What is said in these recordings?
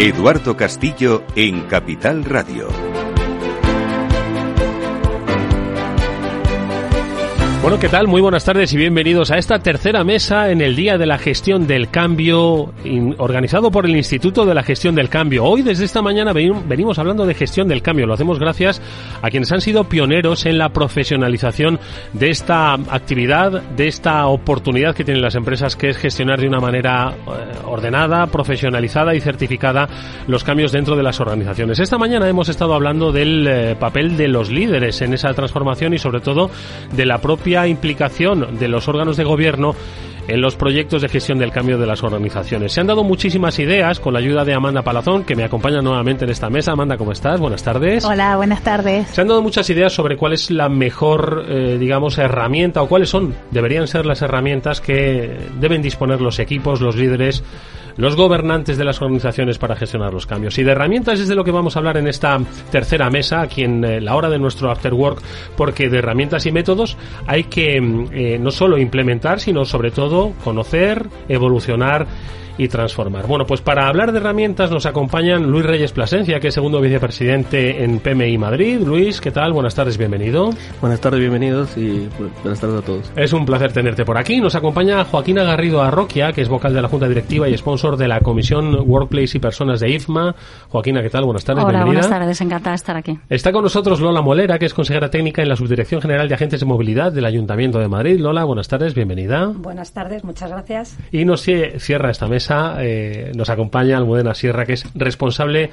Eduardo Castillo en Capital Radio. Bueno, ¿qué tal? Muy buenas tardes y bienvenidos a esta tercera mesa en el Día de la Gestión del Cambio, organizado por el Instituto de la Gestión del Cambio. Hoy, desde esta mañana, venimos hablando de gestión del cambio. Lo hacemos gracias a quienes han sido pioneros en la profesionalización de esta actividad, de esta oportunidad que tienen las empresas, que es gestionar de una manera eh, ordenada, profesionalizada y certificada los cambios dentro de las organizaciones. Esta mañana hemos estado hablando del eh, papel de los líderes en esa transformación y, sobre todo, de la propia implicación de los órganos de gobierno en los proyectos de gestión del cambio de las organizaciones. Se han dado muchísimas ideas con la ayuda de Amanda Palazón, que me acompaña nuevamente en esta mesa. Amanda, ¿cómo estás? Buenas tardes. Hola, buenas tardes. Se han dado muchas ideas sobre cuál es la mejor, eh, digamos, herramienta o cuáles son, deberían ser las herramientas que deben disponer los equipos, los líderes, los gobernantes de las organizaciones para gestionar los cambios. Y de herramientas es de lo que vamos a hablar en esta tercera mesa, aquí en eh, la hora de nuestro after work, porque de herramientas y métodos hay que mm, eh, no solo implementar, sino sobre todo conocer, evolucionar y transformar. Bueno, pues para hablar de herramientas nos acompañan Luis Reyes Plasencia, que es segundo vicepresidente en PMI Madrid. Luis, ¿qué tal? Buenas tardes, bienvenido. Buenas tardes, bienvenidos y buenas tardes a todos. Es un placer tenerte por aquí. Nos acompaña Joaquina Garrido Arroquia, que es vocal de la Junta Directiva y sponsor de la Comisión Workplace y Personas de IFMA. Joaquina, ¿qué tal? Buenas tardes, Hola, bienvenida. buenas tardes, encantada de estar aquí. Está con nosotros Lola Molera, que es consejera técnica en la Subdirección General de Agentes de Movilidad del Ayuntamiento de Madrid. Lola, buenas tardes, bienvenida. Buenas tardes, muchas gracias. Y nos cierra esta mesa eh, nos acompaña Almudena Sierra, que es responsable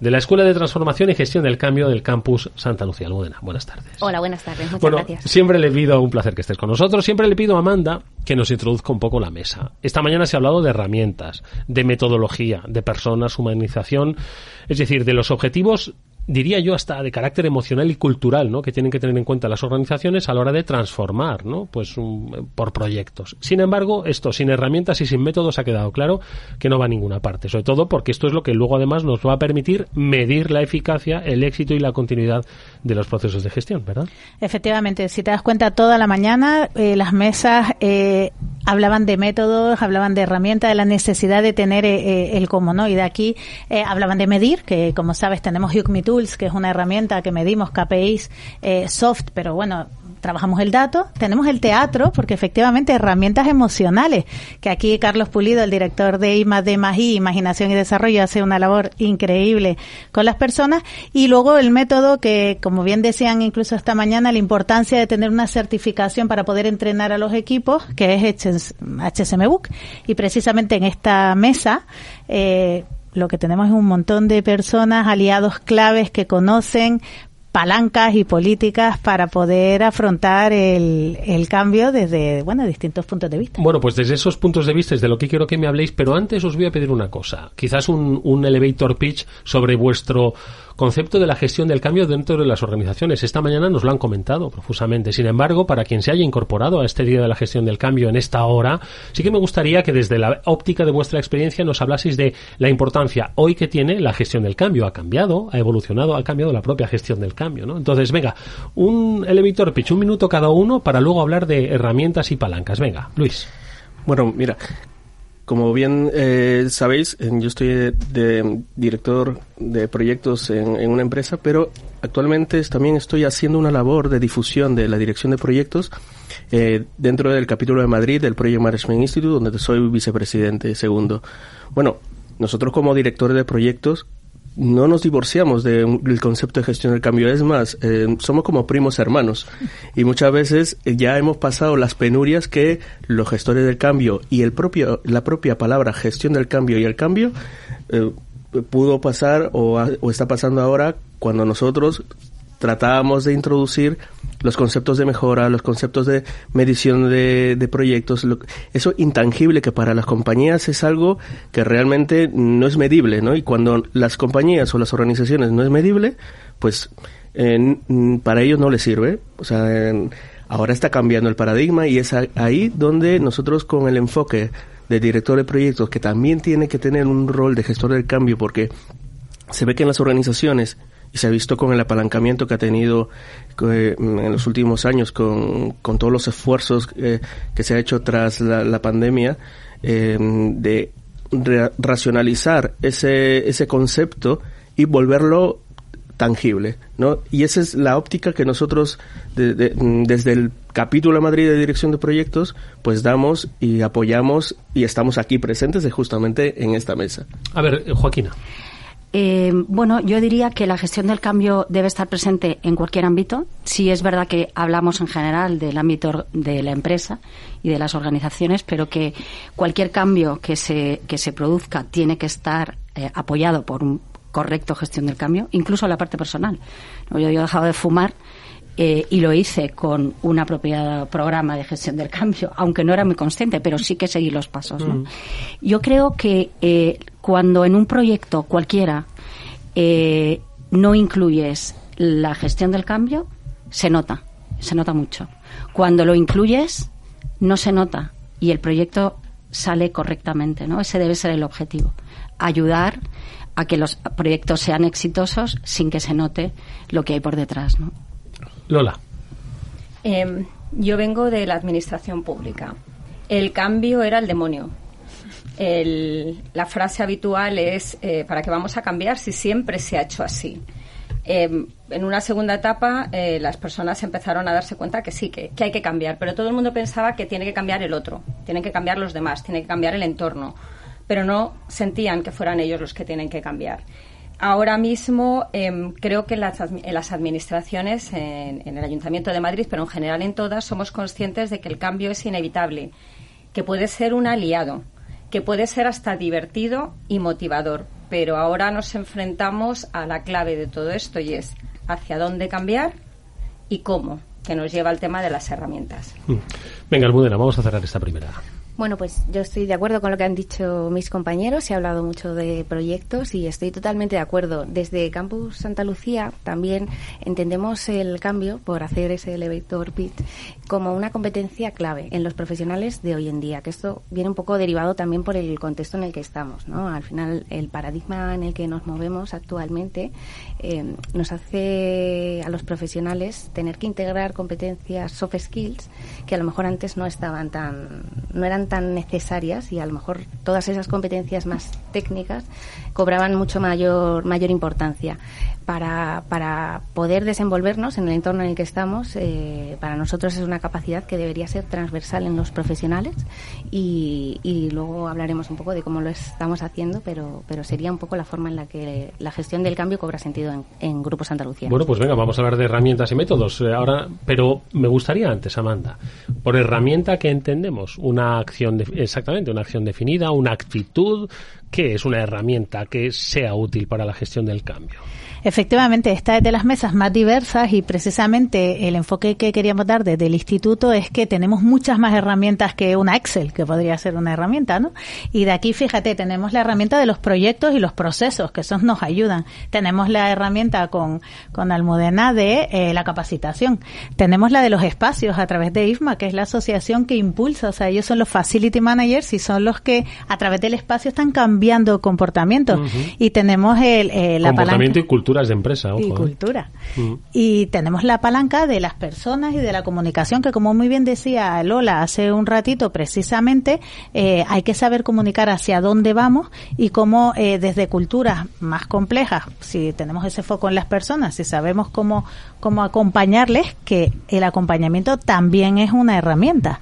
de la Escuela de Transformación y Gestión del Cambio del Campus Santa Lucía. Almudena, buenas tardes. Hola, buenas tardes. Muchas bueno, gracias. Siempre le pido, un placer que estés con nosotros, siempre le pido a Amanda que nos introduzca un poco la mesa. Esta mañana se ha hablado de herramientas, de metodología, de personas, humanización, es decir, de los objetivos diría yo hasta de carácter emocional y cultural, ¿no? Que tienen que tener en cuenta las organizaciones a la hora de transformar, ¿no? Pues por proyectos. Sin embargo, esto sin herramientas y sin métodos ha quedado claro que no va a ninguna parte. Sobre todo porque esto es lo que luego además nos va a permitir medir la eficacia, el éxito y la continuidad de los procesos de gestión, ¿verdad? Efectivamente, si te das cuenta toda la mañana eh, las mesas eh, hablaban de métodos, hablaban de herramientas, de la necesidad de tener eh, el cómo, ¿no? Y de aquí hablaban de medir, que como sabes tenemos Hugme Tools, que es una herramienta que medimos KPIs soft, pero bueno, trabajamos el dato, tenemos el teatro, porque efectivamente herramientas emocionales, que aquí Carlos Pulido, el director de IMA de MAGI, Imaginación y Desarrollo, hace una labor increíble con las personas, y luego el método que, como bien decían incluso esta mañana, la importancia de tener una certificación para poder entrenar a los equipos, que es HSM Book, y precisamente en esta mesa, eh, lo que tenemos es un montón de personas, aliados claves que conocen palancas y políticas para poder afrontar el, el, cambio desde bueno distintos puntos de vista. Bueno, pues desde esos puntos de vista es de lo que quiero que me habléis, pero antes os voy a pedir una cosa, quizás un, un elevator pitch sobre vuestro concepto de la gestión del cambio dentro de las organizaciones. Esta mañana nos lo han comentado profusamente. Sin embargo, para quien se haya incorporado a este día de la gestión del cambio en esta hora, sí que me gustaría que desde la óptica de vuestra experiencia nos hablaseis de la importancia hoy que tiene la gestión del cambio. Ha cambiado, ha evolucionado, ha cambiado la propia gestión del cambio. ¿No? Entonces, venga, un elevator pitch, un minuto cada uno para luego hablar de herramientas y palancas. Venga, Luis. Bueno, mira, como bien eh, sabéis, yo estoy de, director de proyectos en, una empresa, pero actualmente también estoy haciendo una labor de difusión de la dirección de proyectos eh, dentro del capítulo de Madrid del Project Management Institute, donde soy vicepresidente segundo. Bueno, nosotros como directores de proyectos no nos divorciamos del concepto de gestión del cambio. Es más, eh, somos como primos hermanos. Y muchas veces eh, ya hemos pasado las penurias que los gestores del cambio y el propio, la propia palabra gestión del cambio y el cambio eh, pudo pasar o, o está pasando ahora cuando nosotros tratábamos de introducir los conceptos de mejora, los conceptos de medición de, de proyectos, eso intangible que para las compañías es algo que realmente no es medible, ¿no? Y cuando las compañías o las organizaciones no es medible, pues para ellos no les sirve. O sea, ahora está cambiando el paradigma y es ahí donde nosotros con el enfoque de director de proyectos, que también tiene que tener un rol de gestor del cambio, porque se ve que en las organizaciones y se ha visto con el apalancamiento que ha tenido eh, en los últimos años con, con todos los esfuerzos eh, que se ha hecho tras la, pandemia eh, de racionalizar ese, ese concepto y volverlo tangible, ¿no? Y esa es la óptica que nosotros desde el capítulo de Madrid de Dirección de Proyectos, pues damos y apoyamos y estamos aquí presentes justamente en esta mesa. A ver, eh, Joaquina. Eh, bueno, yo diría que la gestión del cambio debe estar presente en cualquier ámbito. Sí es verdad que hablamos en general del ámbito de la empresa y de las organizaciones, pero que cualquier cambio que se, que se produzca tiene que estar eh, apoyado por un, correcto gestión del cambio, incluso la parte personal. Yo, he dejado de fumar eh, y lo hice con un apropiado programa de gestión del cambio, aunque no era muy consciente, pero sí que seguí los pasos. Mm. Yo creo que eh, cuando en un proyecto cualquiera eh, no incluyes la gestión del cambio, se nota, se nota mucho. Cuando lo incluyes, no se nota y el proyecto sale correctamente, ¿no? Ese debe ser el objetivo. Ayudar a que los proyectos sean exitosos sin que se note lo que hay por detrás. ¿no? Lola. Em, yo vengo de la administración pública. El cambio era el demonio. La frase habitual es eh, ¿para qué vamos a cambiar si siempre se ha hecho así? Em, en una segunda etapa eh, las personas empezaron a darse cuenta que sí, que, hay que cambiar, pero todo el mundo pensaba que tiene que cambiar el otro, tiene que cambiar los demás, tiene que cambiar el entorno pero no sentían que fueran ellos los que tienen que cambiar. Ahora mismo em, creo que en las, administraciones, en, el Ayuntamiento de Madrid, pero en general en todas, somos conscientes de que el cambio es inevitable, que puede ser un aliado, que puede ser hasta divertido y motivador. Pero ahora nos enfrentamos a la clave de todo esto y es hacia dónde cambiar y cómo, que nos lleva al tema de las herramientas. Mm. Venga, Almudena, vamos a cerrar esta primera. Bueno, pues yo estoy de acuerdo con lo que han dicho mis compañeros. Se ha hablado mucho de proyectos y estoy totalmente de acuerdo. Desde Campus Santa Lucía también entendemos el cambio por hacer ese elevator pitch como una competencia clave en los profesionales de hoy en día, que esto viene un poco derivado también por el contexto en el que estamos. ¿no? Al final, el paradigma en el que nos movemos actualmente eh, nos hace a los profesionales tener que integrar competencias soft skills que a lo mejor antes no estaban tan, no eran tan necesarias y a lo mejor todas esas competencias más técnicas cobraban mucho mayor, mayor importancia. Para, para poder desenvolvernos en el entorno en el que estamos, eh, para nosotros es una capacidad que debería ser transversal en los profesionales y, y, luego hablaremos un poco de cómo lo estamos haciendo, pero, pero sería un poco la forma en la que la gestión del cambio cobra sentido en, en Grupos Andalucía. Bueno, pues venga, vamos a hablar de herramientas y métodos eh, ahora, pero me gustaría antes, Amanda, por herramienta que entendemos, una acción, exactamente, una acción definida, una actitud, ¿qué es una herramienta que sea útil para la gestión del cambio? Efectivamente, esta es de las mesas más diversas y precisamente el enfoque que queríamos dar desde el instituto es que tenemos muchas más herramientas que una Excel, que podría ser una herramienta, ¿no? Y de aquí, fíjate, tenemos la herramienta de los proyectos y los procesos, que esos nos ayudan. Tenemos la herramienta con, con Almudena de eh, la capacitación. Tenemos la de los espacios a través de IFMA, que es la asociación que impulsa, o sea, ellos son los facility managers y son los que a través del espacio están cambiando comportamientos. Y tenemos el, eh, la comportamiento y cultura de empresa. y ¿eh? cultura. Mm. Y tenemos la palanca de las personas y de la comunicación, que como muy bien decía Lola hace un ratito, precisamente eh, hay que saber comunicar hacia dónde vamos y cómo eh, desde culturas más complejas, si tenemos ese foco en las personas, si sabemos cómo, cómo acompañarles, que el acompañamiento también es una herramienta.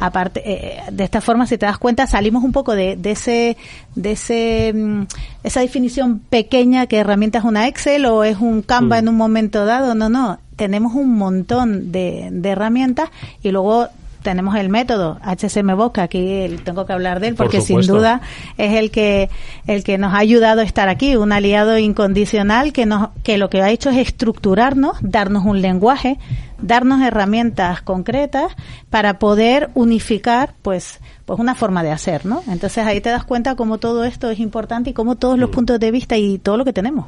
Aparte, de esta forma, si te das cuenta, salimos un poco de, de ese, de ese, mm, esa definición pequeña que herramienta es una Excel o es un Canva en un momento dado, no, no, tenemos un montón de, de herramientas y luego tenemos el método HCM Boca, aquí tengo que hablar de él porque sin duda es el que el que nos ha ayudado a estar aquí, un aliado incondicional que nos que lo que ha hecho es estructurarnos, darnos un lenguaje, darnos herramientas concretas para poder unificar pues pues una forma de hacer, ¿no? Entonces ahí te das cuenta cómo todo esto es importante y cómo todos los mm. puntos de vista y todo lo que tenemos.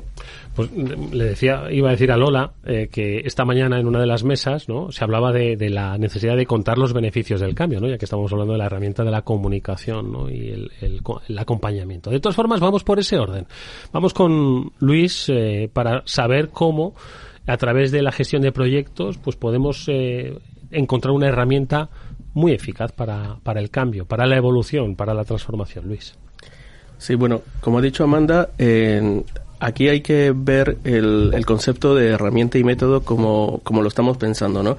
Pues le decía, iba a decir a Lola eh, que esta mañana en una de las mesas, ¿no? Se hablaba de, la necesidad de contar los beneficios del cambio, ¿no? Ya que estamos hablando de la herramienta de la comunicación, ¿no? Y el, acompañamiento. De todas formas, vamos por ese orden. Vamos con Luis eh, para saber cómo a través de la gestión de proyectos, pues podemos eh, encontrar una herramienta muy eficaz para, para el cambio, para la evolución, para la transformación, Luis. Sí, bueno, como ha dicho Amanda, aquí hay que ver el, concepto de herramienta y método como, como lo estamos pensando, ¿no?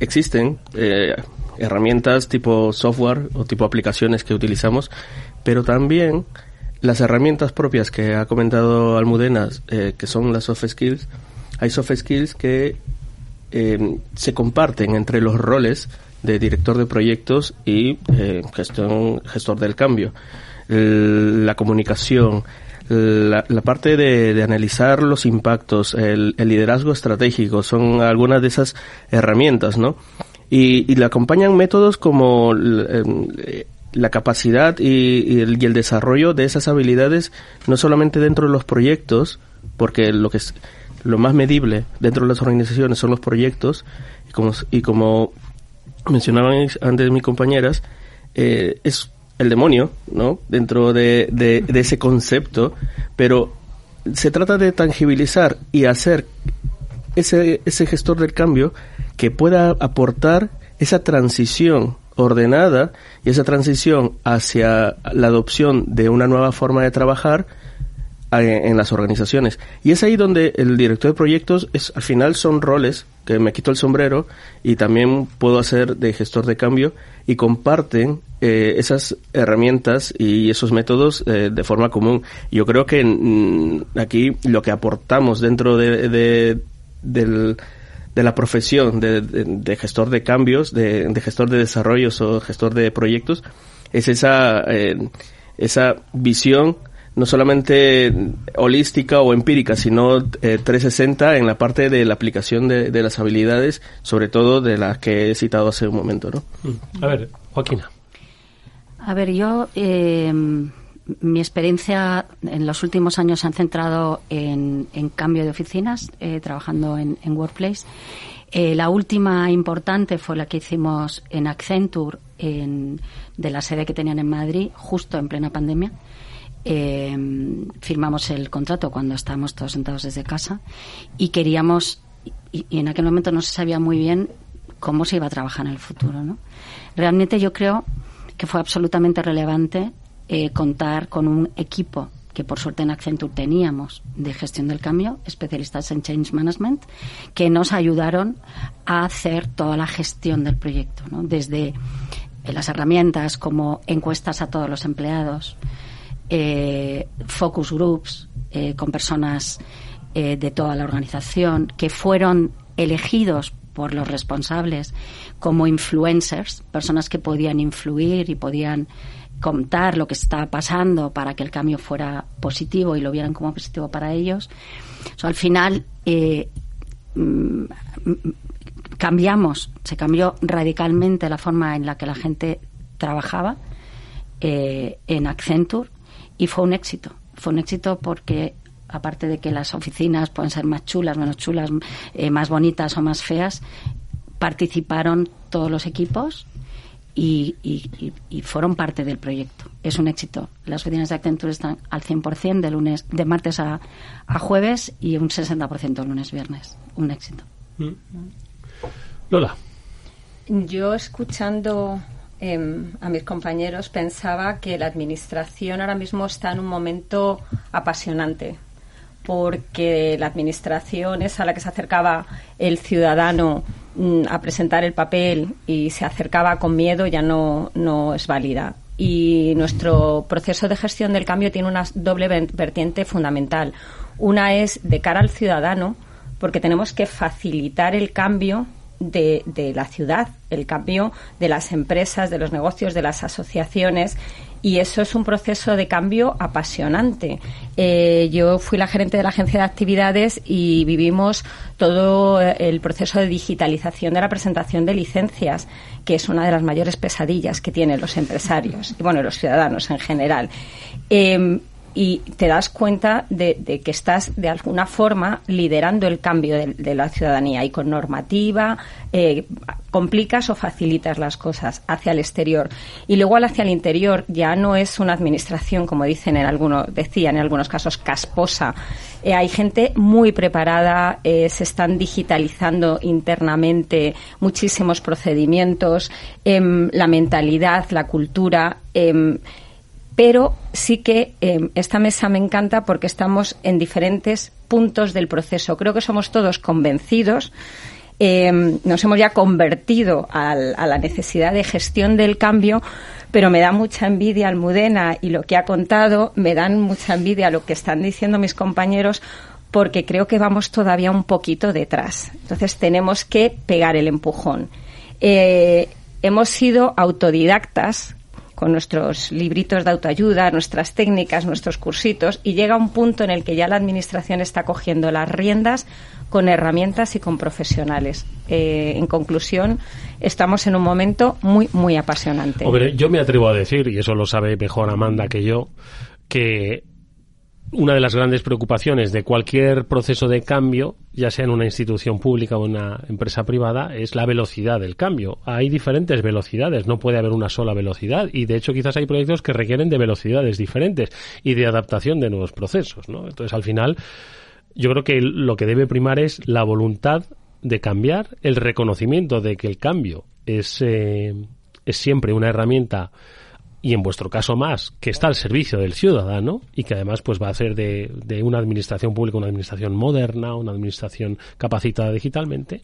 existen eh, herramientas tipo software o tipo aplicaciones que utilizamos, pero también las herramientas propias que ha comentado Almudena, eh, que son las soft skills, hay soft skills que eh, se comparten entre los roles de director de proyectos y eh, gestión, gestor del cambio. la comunicación, la, parte de, analizar los impactos, el, liderazgo estratégico, son algunas de esas herramientas, ¿no? Y, y le acompañan métodos como eh, la capacidad y, el, y, el, desarrollo de esas habilidades, no solamente dentro de los proyectos, porque lo que es lo más medible dentro de las organizaciones son los proyectos, y como mencionaban antes mis compañeras, eh, es el demonio, ¿no? Dentro de, de, ese concepto, pero se trata de tangibilizar y hacer ese, ese gestor del cambio que pueda aportar esa transición ordenada y esa transición hacia la adopción de una nueva forma de trabajar en las organizaciones. Y es ahí donde el director de proyectos es, al final son roles que me quito el sombrero y también puedo hacer de gestor de cambio y comparten eh, esas herramientas y esos métodos eh, de forma común. Yo creo que mm, aquí lo que aportamos dentro de, de, de la profesión de, gestor de cambios, de, gestor de desarrollos o gestor de proyectos, es esa, eh, esa visión no solamente holística o empírica, sino eh, 360 en la parte de la aplicación de, de, las habilidades, sobre todo de las que he citado hace un momento, ¿no? Mm. A ver, Joaquina. A ver, yo eh, mi experiencia en los últimos años se ha centrado en, en cambio de oficinas, eh, trabajando en, en Workplace. Eh, la última importante fue la que hicimos en Accenture, en, de la sede que tenían en Madrid, justo en plena pandemia eh, firmamos el contrato cuando estábamos todos sentados desde casa y queríamos, y, en aquel momento no se sabía muy bien cómo se iba a trabajar en el futuro. ¿no? Realmente yo creo que fue absolutamente relevante eh, contar con un equipo que por suerte en Accenture teníamos de gestión del cambio, especialistas en change management, que nos ayudaron a hacer toda la gestión del proyecto, ¿no? desde las herramientas como encuestas a todos los empleados, eh, focus groups eh, con personas eh, de toda la organización que fueron elegidos por los responsables como influencers, personas que podían influir y podían contar lo que estaba pasando para que el cambio fuera positivo y lo vieran como positivo para ellos. al final mm, cambiamos, se cambió radicalmente la forma en la que la gente trabajaba en Accenture y fue un éxito. Fue un éxito porque aparte de que las oficinas pueden ser más chulas, menos chulas, eh, más bonitas o más feas, participaron todos los equipos y, fueron parte del proyecto. Es un éxito. Las oficinas de Accenture están al 100% de, lunes, de martes a, a jueves y un 60% lunes viernes. Un éxito. Mm. Lola. Yo escuchando Em, a mis compañeros pensaba que la administración ahora mismo está en un momento apasionante porque la administración es a la que se acercaba el ciudadano mm, a presentar el papel y se acercaba con miedo ya no, no es válida. Y nuestro proceso de gestión del cambio tiene una doble vertiente fundamental. Una es de cara al ciudadano, porque tenemos que facilitar el cambio de, la ciudad, el cambio de las empresas, de los negocios, de las asociaciones. Y eso es un proceso de cambio apasionante. Eh, yo fui la gerente de la agencia de actividades y vivimos todo el proceso de digitalización de la presentación de licencias, que es una de las mayores pesadillas que tienen los empresarios y bueno, los ciudadanos en general. Eh, y te das cuenta de, que estás de alguna forma liderando el cambio de, la ciudadanía y con normativa eh, complicas o facilitas las cosas hacia el exterior. Y luego hacia el interior ya no es una administración como dicen en algunos decían en algunos casos casposa. Eh, hay gente muy preparada eh, se están digitalizando internamente muchísimos procedimientos em, la mentalidad la cultura em, pero sí que eh, esta mesa me encanta porque estamos en diferentes puntos del proceso. Creo que somos todos convencidos eh, nos hemos ya convertido a la necesidad de gestión del cambio, pero me da mucha envidia Almudena y lo que ha contado, me dan mucha envidia lo que están diciendo mis compañeros, porque creo que vamos todavía un poquito detrás. Entonces tenemos que pegar el empujón. Eh, hemos sido autodidactas con nuestros libritos de autoayuda, nuestras técnicas, nuestros cursitos, y llega un punto en el que ya la Administración está cogiendo las riendas con herramientas y con profesionales. Eh, en conclusión, estamos en un momento muy, muy apasionante. yo me atrevo a decir, y eso lo sabe mejor Amanda que yo, que una de las grandes preocupaciones de cualquier proceso de cambio, ya sea en una institución pública o una empresa privada, es la velocidad del cambio. Hay diferentes velocidades, no puede haber una sola velocidad y de hecho quizás hay proyectos que requieren de velocidades diferentes y de adaptación de nuevos procesos, ¿no? Entonces, al final, yo creo que lo que debe primar es la voluntad de cambiar, el reconocimiento de que el cambio es, eh, es siempre una herramienta y en vuestro caso más, que está al servicio del ciudadano y que además pues va a hacer de, una administración pública una administración moderna, una administración capacitada digitalmente,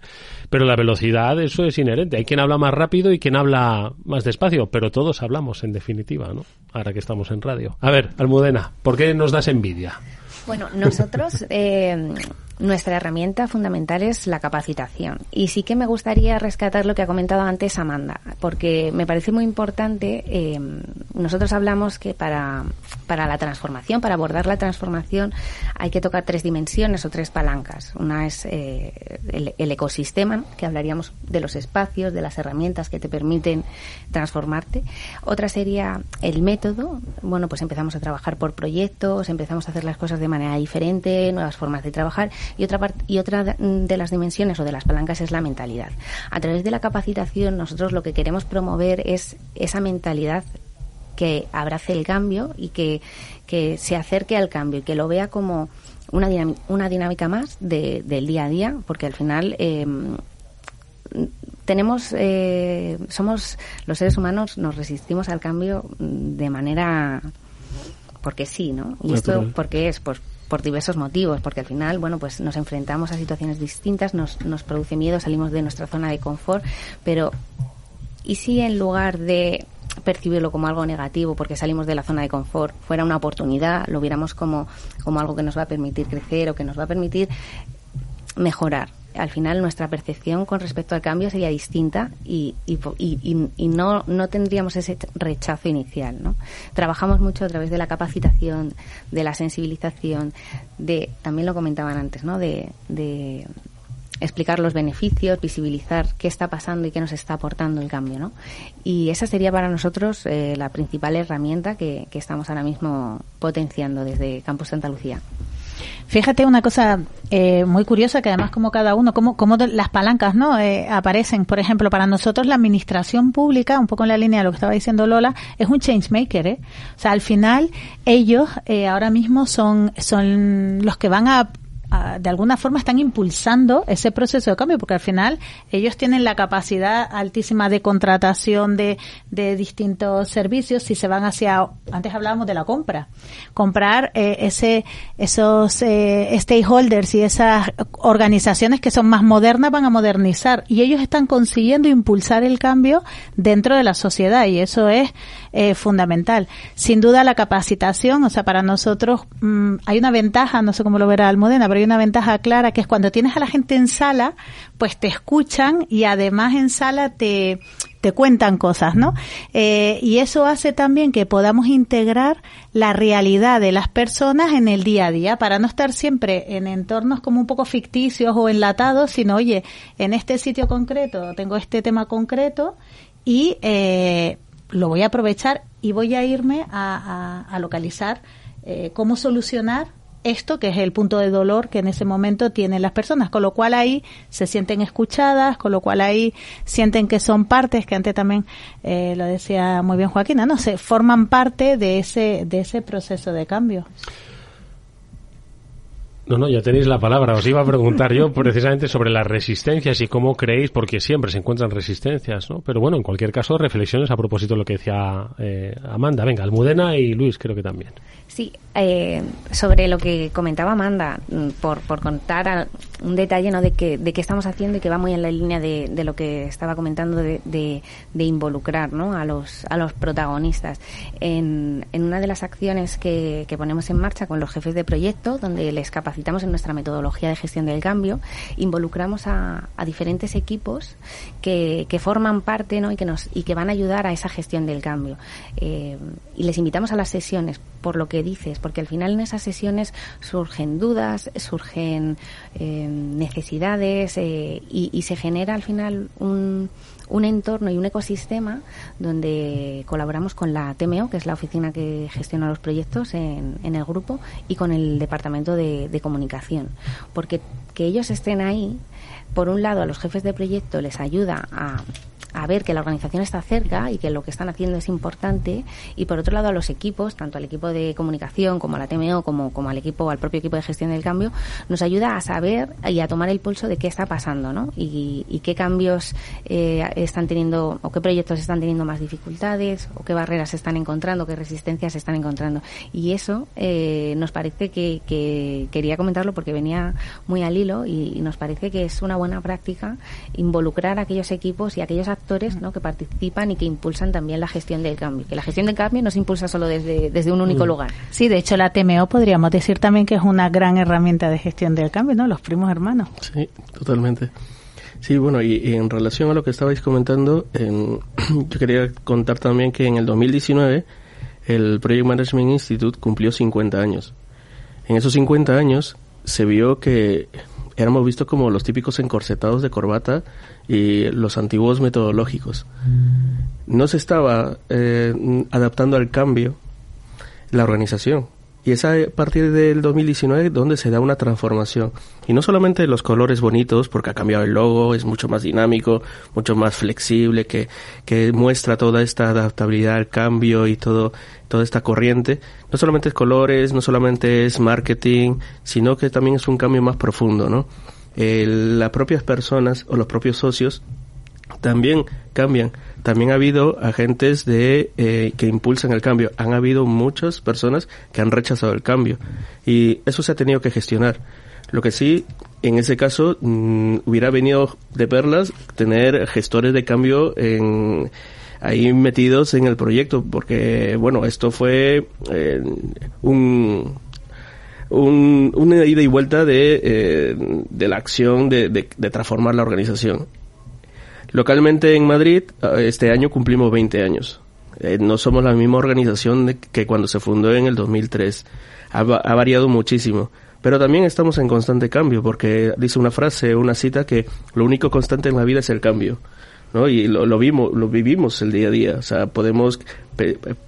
pero la velocidad eso es inherente. Hay quien habla más rápido y quien habla más despacio, pero todos hablamos en definitiva, ¿no? Ahora que estamos en radio. A ver, Almudena, ¿por qué nos das envidia? Bueno, nosotros eh, nuestra herramienta fundamental es la capacitación. Y sí que me gustaría rescatar lo que ha comentado antes Amanda, porque me parece muy importante. Eh, nosotros hablamos que para, para la transformación, para abordar la transformación, hay que tocar tres dimensiones o tres palancas. Una es eh, el, ecosistema, que hablaríamos de los espacios, de las herramientas que te permiten transformarte. Otra sería el método. Bueno, pues empezamos a trabajar por proyectos, empezamos a hacer las cosas de manera diferente, nuevas formas de trabajar y otra, parte, y otra de las dimensiones o de las palancas es la mentalidad. A través de la capacitación nosotros lo que queremos promover es esa mentalidad que abrace el cambio y que, que se acerque al cambio y que lo vea como una, una dinámica más de, del día a día, porque al final eh, tenemos, eh, somos los seres humanos, nos resistimos al cambio de manera porque sí, ¿no? Y esto porque es pues por diversos motivos, porque al final, bueno, pues nos enfrentamos a situaciones distintas, nos, nos produce miedo, salimos de nuestra zona de confort, pero ¿y si en lugar de percibirlo como algo negativo porque salimos de la zona de confort fuera una oportunidad, lo viéramos como, como algo que nos va a permitir crecer o que nos va a permitir mejorar? Al final nuestra percepción con respecto al cambio sería distinta y, y, y, no, no tendríamos ese rechazo inicial. ¿no? Trabajamos mucho a través de la capacitación, de la sensibilización, de también lo comentaban antes, ¿no? de, de explicar los beneficios, visibilizar qué está pasando y qué nos está aportando el cambio. ¿no? Y esa sería para nosotros eh, la principal herramienta que, que estamos ahora mismo potenciando desde Campus Santa Lucía. Fíjate una cosa eh, muy curiosa que además como cada uno, como, como las palancas no eh, aparecen. Por ejemplo, para nosotros la administración pública, un poco en la línea de lo que estaba diciendo Lola, es un changemaker. ¿eh? O sea, al final ellos eh, ahora mismo son, son los que van a de alguna forma están impulsando ese proceso de cambio, porque al final ellos tienen la capacidad altísima de contratación de, de distintos servicios si se van hacia, antes hablábamos de la compra, comprar eh, ese, esos eh, stakeholders y esas organizaciones que son más modernas van a modernizar y ellos están consiguiendo impulsar el cambio dentro de la sociedad y eso es eh, fundamental. Sin duda la capacitación, o sea, para nosotros mm, hay una ventaja, no sé cómo lo verá Almudena, pero hay una ventaja clara que es cuando tienes a la gente en sala, pues te escuchan y además en sala te, te cuentan cosas, ¿no? Eh, y eso hace también que podamos integrar la realidad de las personas en el día a día para no estar siempre en entornos como un poco ficticios o enlatados, sino, oye, en este sitio concreto tengo este tema concreto y eh, lo voy a aprovechar y voy a irme a, a, localizar eh, cómo solucionar esto que es el punto de dolor que en ese momento tienen las personas, con lo cual ahí se sienten escuchadas, con lo cual ahí sienten que son partes, que antes también eh, lo decía muy bien Joaquina, no sé, forman parte de ese, de ese proceso de cambio. No, no, ya tenéis la palabra. Os iba a preguntar yo precisamente sobre las resistencias y cómo creéis, porque siempre se encuentran resistencias, ¿no? Pero bueno, en cualquier caso, reflexiones a propósito de lo que decía eh, Amanda. Venga, Almudena y Luis creo que también. Sí, eh, sobre lo que comentaba Amanda, mm, por, por contar un detalle ¿no? de, que, de qué estamos haciendo y que va muy en la línea de, lo que estaba comentando de, involucrar ¿no? a, los, a los protagonistas. En, en una de las acciones que, que ponemos en marcha con los jefes de proyecto, donde les capacitamos en nuestra metodología de gestión del cambio, involucramos a, a diferentes equipos que, que forman parte ¿no? y, que nos, y que van a ayudar a esa gestión del cambio. Eh, y les invitamos a las sesiones por lo que dices, porque al final en esas sesiones surgen dudas, surgen eh, necesidades eh, y, y, se genera al final un, un, entorno y un ecosistema donde colaboramos con la TMO, que es la oficina que gestiona los proyectos en, en el grupo, y con el departamento de, de comunicación. Porque que ellos estén ahí, por un lado a los jefes de proyecto les ayuda a a ver que la organización está cerca y que lo que están haciendo es importante y por otro lado a los equipos, tanto al equipo de comunicación como a la TMO como, como al equipo, al propio equipo de gestión del cambio, nos ayuda a saber y a tomar el pulso de qué está pasando, ¿no? Y, qué cambios eh, están teniendo o qué proyectos están teniendo más dificultades o qué barreras se están encontrando, qué resistencias se están encontrando. Y eso eh, nos parece que, que, quería comentarlo porque venía muy al hilo y, y nos parece que es una buena práctica involucrar a aquellos equipos y a aquellos actores ¿no? que participan y que impulsan también la gestión del cambio. Que la gestión del cambio no se impulsa solo desde, desde un único mm. lugar. Sí, de hecho la TMO podríamos decir también que es una gran herramienta de gestión del cambio, ¿no? Los primos hermanos. Sí, totalmente. Sí, bueno, y, y en relación a lo que estabais comentando, en, yo quería contar también que en el 2019 el Project Management Institute cumplió 50 años. En esos 50 años se vio que éramos vistos como los típicos encorsetados de corbata y los antiguos metodológicos. No se estaba eh, adaptando al cambio la organización. Y es a partir del 2019 donde se da una transformación. Y no solamente los colores bonitos, porque ha cambiado el logo, es mucho más dinámico, mucho más flexible, que, que muestra toda esta adaptabilidad al cambio y todo, toda esta corriente. No solamente es colores, no solamente es marketing, sino que también es un cambio más profundo, ¿no? Las propias personas o los propios socios también cambian. También ha habido agentes de eh, que impulsan el cambio. Han habido muchas personas que han rechazado el cambio y eso se ha tenido que gestionar. Lo que sí, en ese caso, mmm, hubiera venido de perlas tener gestores de cambio en, ahí metidos en el proyecto, porque bueno, esto fue eh, un un, una ida y vuelta de, eh, de la acción de, de, de, transformar la organización. Localmente en Madrid, este año cumplimos 20 años. Eh, no somos la misma organización que cuando se fundó en el 2003. Ha, ha variado muchísimo. Pero también estamos en constante cambio, porque dice una frase, una cita que lo único constante en la vida es el cambio. ¿no? Y lo, lo, vimos, lo vivimos el día a día. O sea, podemos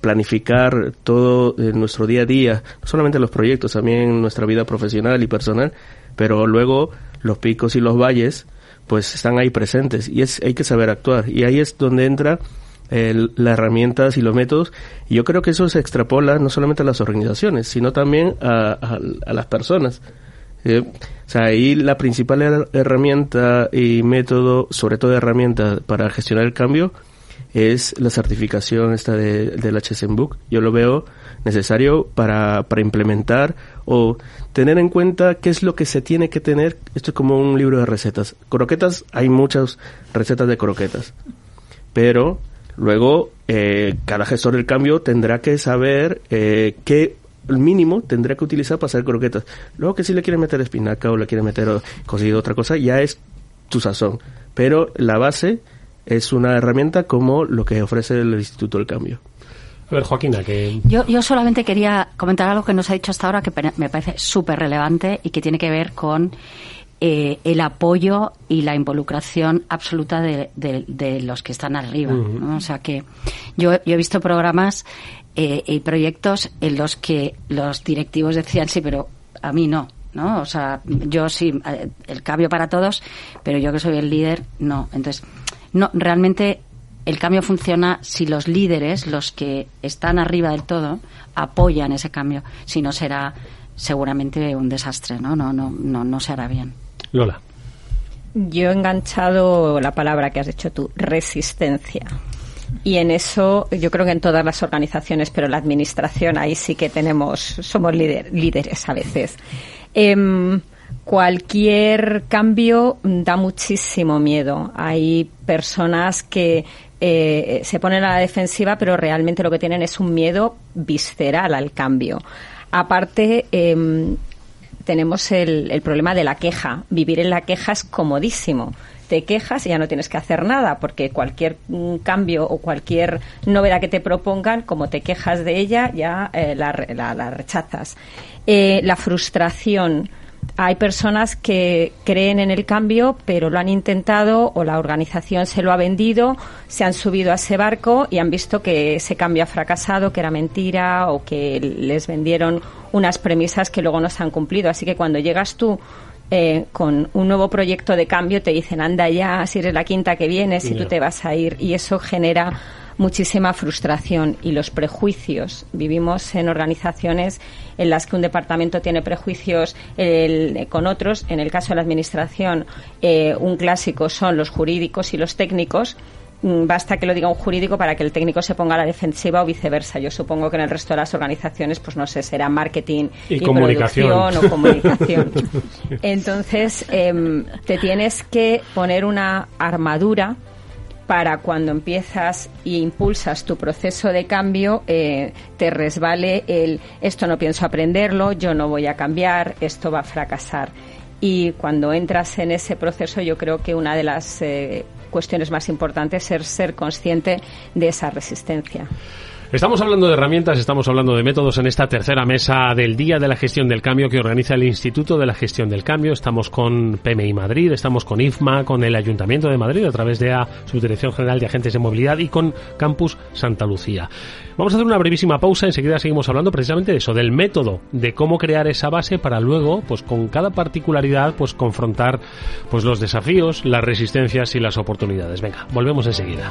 planificar todo nuestro día a día, no solamente los proyectos, también nuestra vida profesional y personal, pero luego los picos y los valles, pues están ahí presentes y es, hay que saber actuar. Y ahí es donde entra el, las herramientas y los métodos. Y yo creo que eso se extrapola no solamente a las organizaciones, sino también a, a, a las personas. Eh, o sea, ahí la principal herramienta y método, sobre todo herramienta para gestionar el cambio, es la certificación esta de, del HSM Book. Yo lo veo necesario para, para implementar o tener en cuenta qué es lo que se tiene que tener. Esto es como un libro de recetas. Croquetas, hay muchas recetas de croquetas. Pero luego eh, cada gestor del cambio tendrá que saber eh, qué mínimo tendrá que utilizar para hacer croquetas. Luego que si le quiere meter espinaca o le quiere meter cocido otra cosa, ya es tu sazón. Pero la base es una herramienta como lo que ofrece el Instituto del Cambio. A ver, Joaquina, que... Yo, yo solamente quería comentar algo que nos ha dicho hasta ahora que me parece súper relevante y que tiene que ver con eh, el apoyo y la involucración absoluta de, de, de los que están arriba. Uh -huh. ¿no? O sea que yo, yo he visto programas eh, y proyectos en los que los directivos decían, sí, pero a mí no. ¿no? O sea, yo sí, eh, el cambio para todos, pero yo que soy el líder, no. Entonces, no, realmente el cambio funciona si los líderes, los que están arriba del todo, apoyan ese cambio. Si no será seguramente un desastre, ¿no? No, no, no, no se hará bien. Lola. Yo he enganchado la palabra que has dicho tú, resistencia. Y en eso, yo creo que en todas las organizaciones, pero la administración ahí sí que tenemos, somos líderes a veces. Em, cualquier cambio da muchísimo miedo. Hay personas que eh, se ponen a la defensiva, pero realmente lo que tienen es un miedo visceral al cambio. Aparte, em, tenemos el, el, problema de la queja. Vivir en la queja es comodísimo. Te quejas y ya no tienes que hacer nada, porque cualquier mm, cambio o cualquier novedad que te propongan, como te quejas de ella, ya eh, la, la, rechazas. Eh, la frustración hay personas que creen en el cambio, pero lo han intentado o la organización se lo ha vendido, se han subido a ese barco y han visto que ese cambio ha fracasado, que era mentira o que les vendieron unas premisas que luego no se han cumplido. Así que cuando llegas tú eh, con un nuevo proyecto de cambio, te dicen, anda ya, si eres la quinta que vienes y tú te vas a ir. Y eso genera muchísima frustración y los prejuicios. Vivimos en organizaciones en las que un departamento tiene prejuicios con otros. En el caso de la Administración, eh, un clásico son los jurídicos y los técnicos mm, basta que lo diga un jurídico para que el técnico se ponga a la defensiva o viceversa. Yo supongo que en el resto de las organizaciones, pues no sé, será marketing y, comunicación. o comunicación. Entonces, em, te tienes que poner una armadura para cuando empiezas y impulsas tu proceso de cambio, eh, te resbale el esto no pienso aprenderlo, yo no voy a cambiar, esto va a fracasar. Y cuando entras en ese proceso, yo creo que una de las eh, cuestiones más importantes es ser consciente de esa resistencia. Estamos hablando de herramientas, estamos hablando de métodos en esta tercera mesa del Día de la Gestión del Cambio que organiza el Instituto de la Gestión del Cambio. Estamos con PMI Madrid, estamos con IFMA, con el Ayuntamiento de Madrid a través de la Subdirección General de Agentes de Movilidad y con Campus Santa Lucía. Vamos a hacer una brevísima pausa, enseguida seguimos hablando precisamente de eso, del método, de cómo crear esa base para luego, pues con cada particularidad, pues confrontar pues los desafíos, las resistencias y las oportunidades. Venga, volvemos enseguida.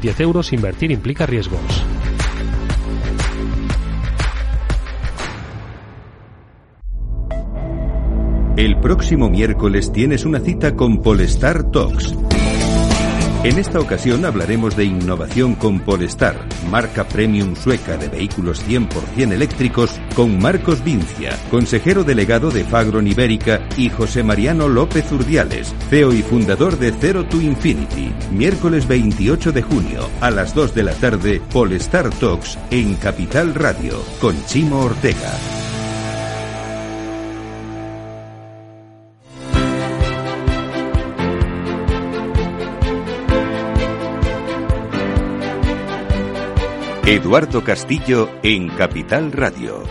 10 euros, invertir implica riesgos. El próximo miércoles tienes una cita con Polestar Talks en esta ocasión hablaremos de innovación con Polestar, marca premium sueca de vehículos 100% eléctricos, con Marcos Vincia, consejero delegado de Fagron Ibérica, y José Mariano López Urdiales, CEO y fundador de Zero to Infinity. Miércoles 28 de junio, a las 2 de la tarde, Polestar Talks en Capital Radio, con Chimo Ortega. Eduardo Castillo en Capital Radio.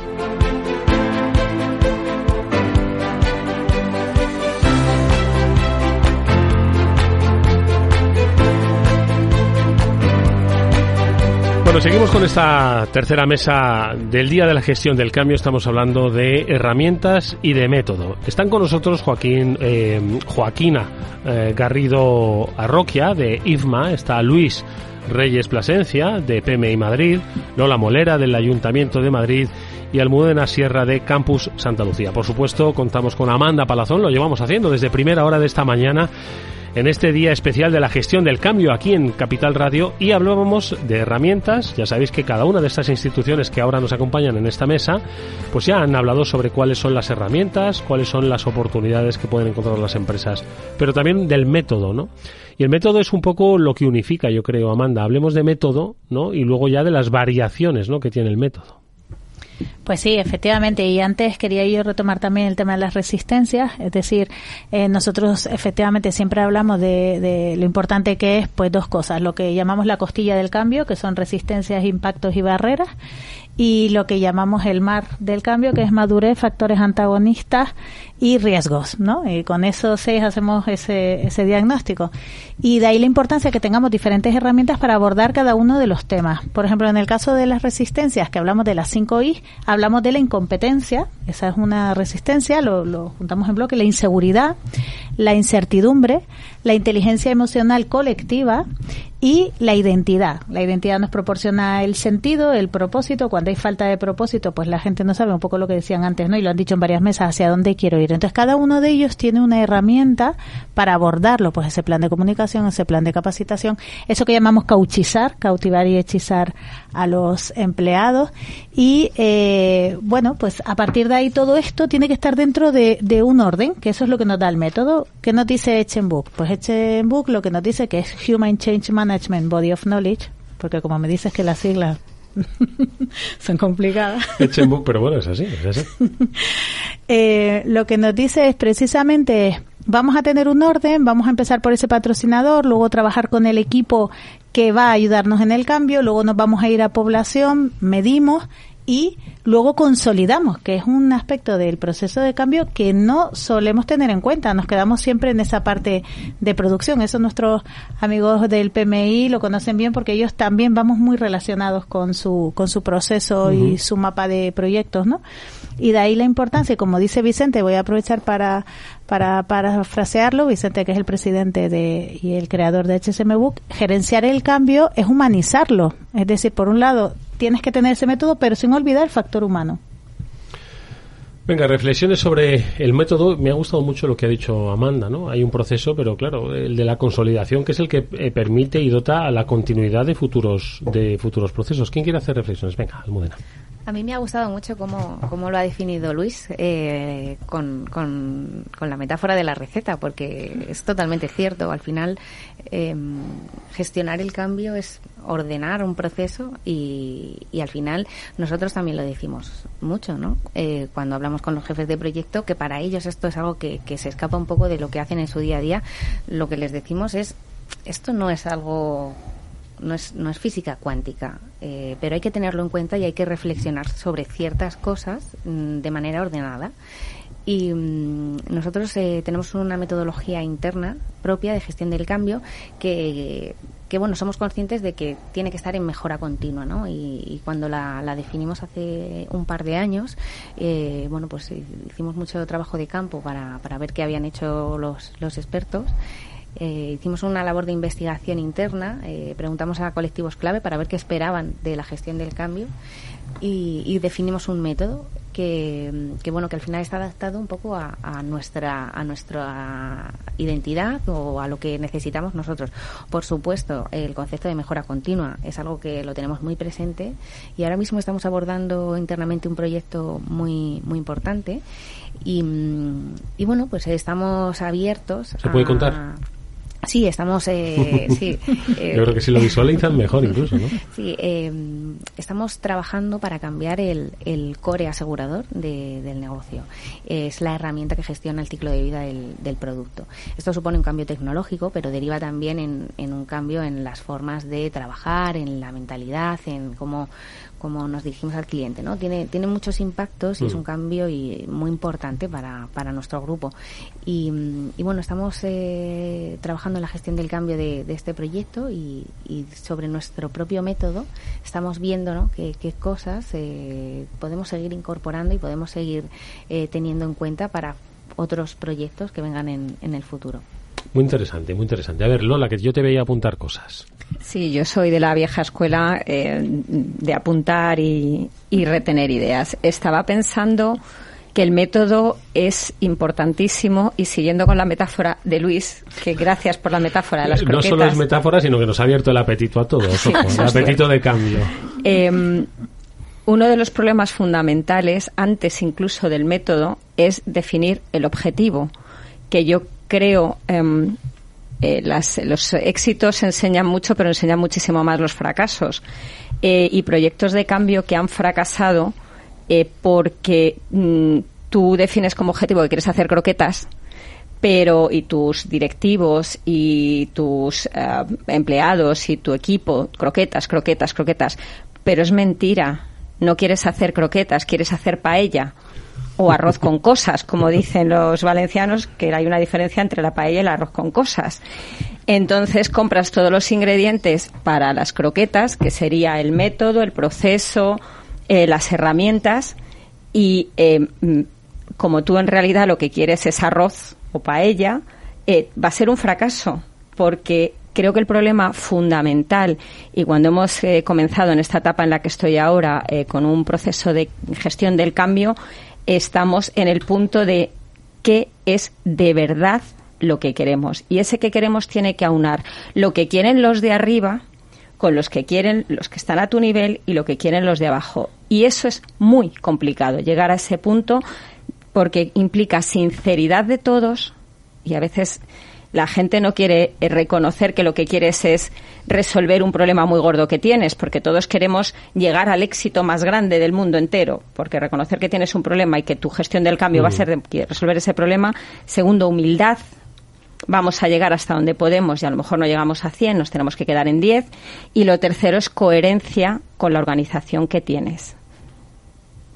Bueno, seguimos con esta tercera mesa del Día de la Gestión del Cambio. Estamos hablando de herramientas y de método. Están con nosotros Joaquín, eh, Joaquina eh, Garrido Arroquia de IFMA, está Luis Reyes Plasencia, de PMI Madrid, Lola Molera, del Ayuntamiento de Madrid y Almudena Sierra de Campus Santa Lucía. Por supuesto, contamos con Amanda Palazón, lo llevamos haciendo desde primera hora de esta mañana en este día especial de la gestión del cambio aquí en Capital Radio y hablábamos de herramientas. Ya sabéis que cada una de estas instituciones que ahora nos acompañan en esta mesa, pues ya han hablado sobre cuáles son las herramientas, cuáles son las oportunidades que pueden encontrar las empresas, pero también del método, ¿no? Y el método es un poco lo que unifica, yo creo, Amanda. Hablemos de método, ¿no? Y luego ya de las variaciones, ¿no? Que tiene el método. Pues sí, efectivamente. Y antes quería yo retomar también el tema de las resistencias. Es decir, eh, nosotros efectivamente siempre hablamos de, de, lo importante que es, pues dos cosas. Lo que llamamos la costilla del cambio, que son resistencias, impactos y barreras y lo que llamamos el mar del cambio, que es madurez, factores antagonistas y riesgos, ¿no? Y con esos seis hacemos ese, ese diagnóstico. Y de ahí la importancia que tengamos diferentes herramientas para abordar cada uno de los temas. Por ejemplo, en el caso de las resistencias, que hablamos de las 5 I, hablamos de la incompetencia, esa es una resistencia, lo, lo juntamos en bloque, la inseguridad, la incertidumbre, la inteligencia emocional colectiva y la identidad. La identidad nos proporciona el sentido, el propósito. Cuando hay falta de propósito, pues la gente no sabe un poco lo que decían antes, ¿no? Y lo han dicho en varias mesas, hacia dónde quiero ir. Entonces, cada uno de ellos tiene una herramienta para abordarlo, pues ese plan de comunicación, ese plan de capacitación, eso que llamamos cauchizar, cautivar y hechizar a los empleados. Y, eh, bueno, pues a partir de ahí todo esto tiene que estar dentro de, de un orden, que eso es lo que nos da el método. que nos dice Echenbook? Pues Echenbook lo que nos dice que es Human Change Management Body of Knowledge, porque como me dices que las siglas son complicadas. Echenbook, pero bueno, es así, es así. eh, lo que nos dice es precisamente vamos a tener un orden, vamos a empezar por ese patrocinador, luego trabajar con el equipo que va a ayudarnos en el cambio, luego nos vamos a ir a población, medimos y luego consolidamos, que es un aspecto del proceso de cambio que no solemos tener en cuenta. Nos quedamos siempre en esa parte de producción. Eso nuestros amigos del PMI lo conocen bien porque ellos también vamos muy relacionados con su, con su proceso y su mapa de proyectos, ¿no? Y de ahí la importancia, como dice Vicente, voy a aprovechar para, para, para frasearlo, Vicente, que es el presidente de, y el creador de HSM Book, gerenciar el cambio es humanizarlo. Es decir, por un lado, tienes que tener ese método, pero sin olvidar el factor humano. Venga, reflexiones sobre el método. Me ha gustado mucho lo que ha dicho Amanda, ¿no? Hay un proceso, pero claro, el de la consolidación, que es el que eh, permite y dota a la continuidad de futuros de futuros procesos. ¿Quién quiere hacer reflexiones? Venga, Almudena. A mí me ha gustado mucho cómo, cómo lo ha definido Luis eh, con, con, con, la metáfora de la receta, porque es totalmente cierto. Al final, eh, gestionar el cambio es ordenar un proceso y, y, al final nosotros también lo decimos mucho, ¿no? Eh, cuando hablamos con los jefes de proyecto, que para ellos esto es algo que, que se escapa un poco de lo que hacen en su día a día, lo que les decimos es, esto no es algo no es, no es física cuántica, eh, pero hay que tenerlo en cuenta y hay que reflexionar sobre ciertas cosas mm, de manera ordenada. Y mm, nosotros eh, tenemos una metodología interna propia de gestión del cambio que, que, bueno, somos conscientes de que tiene que estar en mejora continua, ¿no? Y, cuando la, la, definimos hace un par de años, eh, bueno, pues hicimos mucho trabajo de campo para, para ver qué habían hecho los, los expertos eh, hicimos una labor de investigación interna, eh, preguntamos a colectivos clave para ver qué esperaban de la gestión del cambio y, y definimos un método que, que, bueno que al final está adaptado un poco a, a, nuestra a nuestra identidad o a lo que necesitamos nosotros. Por supuesto, el concepto de mejora continua es algo que lo tenemos muy presente y ahora mismo estamos abordando internamente un proyecto muy muy importante y, y bueno pues estamos abiertos. ¿Se puede contar? Sí, estamos. Eh, sí, eh, Yo creo que si lo visualizan mejor incluso, ¿no? Sí, eh, estamos trabajando para cambiar el, el core asegurador de, del negocio. Es la herramienta que gestiona el ciclo de vida del, del, producto. Esto supone un cambio tecnológico, pero deriva también en, en un cambio en las formas de trabajar, en la mentalidad, en cómo como nos dirigimos al cliente, ¿no? Tiene, tiene muchos impactos y mm. es un cambio y muy importante para, para nuestro grupo. Y, y bueno, estamos eh, trabajando en la gestión del cambio de, de este proyecto y, y, sobre nuestro propio método estamos viendo ¿no? qué, qué cosas eh, podemos seguir incorporando y podemos seguir eh, teniendo en cuenta para otros proyectos que vengan en, en el futuro. Muy interesante, muy interesante. A ver, Lola, que yo te veía apuntar cosas. Sí, yo soy de la vieja escuela eh, de apuntar y, y, retener ideas. Estaba pensando que el método es importantísimo y siguiendo con la metáfora de Luis, que gracias por la metáfora de las croquetas. No solo es metáfora, sino que nos ha abierto el apetito a todos, sí, ojo, el apetito de cambio. Eh, uno de los problemas fundamentales, antes incluso del método, es definir el objetivo, que yo creo eh, eh, las, los éxitos enseñan mucho, pero enseñan muchísimo más los fracasos. Eh, y proyectos de cambio que han fracasado eh, porque mm, tú defines como objetivo que quieres hacer croquetas, pero y tus directivos y tus eh, empleados y tu equipo, croquetas, croquetas, croquetas, pero es mentira. No quieres hacer croquetas, quieres hacer paella o arroz con cosas, como dicen los valencianos, que hay una diferencia entre la paella y el arroz con cosas. Entonces compras todos los ingredientes para las croquetas, que sería el método, el proceso, eh, las herramientas, y mm, como tú en realidad lo que quieres es arroz o paella, eh, va a ser un fracaso, porque creo que el problema fundamental, y cuando hemos eh, comenzado en esta etapa en la que estoy ahora con un proceso de gestión del cambio, estamos en el punto de qué es de verdad lo que queremos. Y ese que queremos tiene que aunar lo que quieren los de arriba con los que quieren los que están a tu nivel y lo que quieren los de abajo. Y eso es muy complicado, llegar a ese punto porque implica sinceridad de todos y a veces la gente no quiere eh, reconocer que lo que quieres es resolver un problema muy gordo que tienes, porque todos queremos llegar al éxito más grande del mundo entero, porque reconocer que tienes un problema y que tu gestión del cambio va a ser de resolver ese problema. Segundo, humildad. Vamos a llegar hasta donde podemos y a lo mejor no llegamos a 100, nos tenemos que quedar en 10. Y lo tercero es coherencia con la organización que tienes.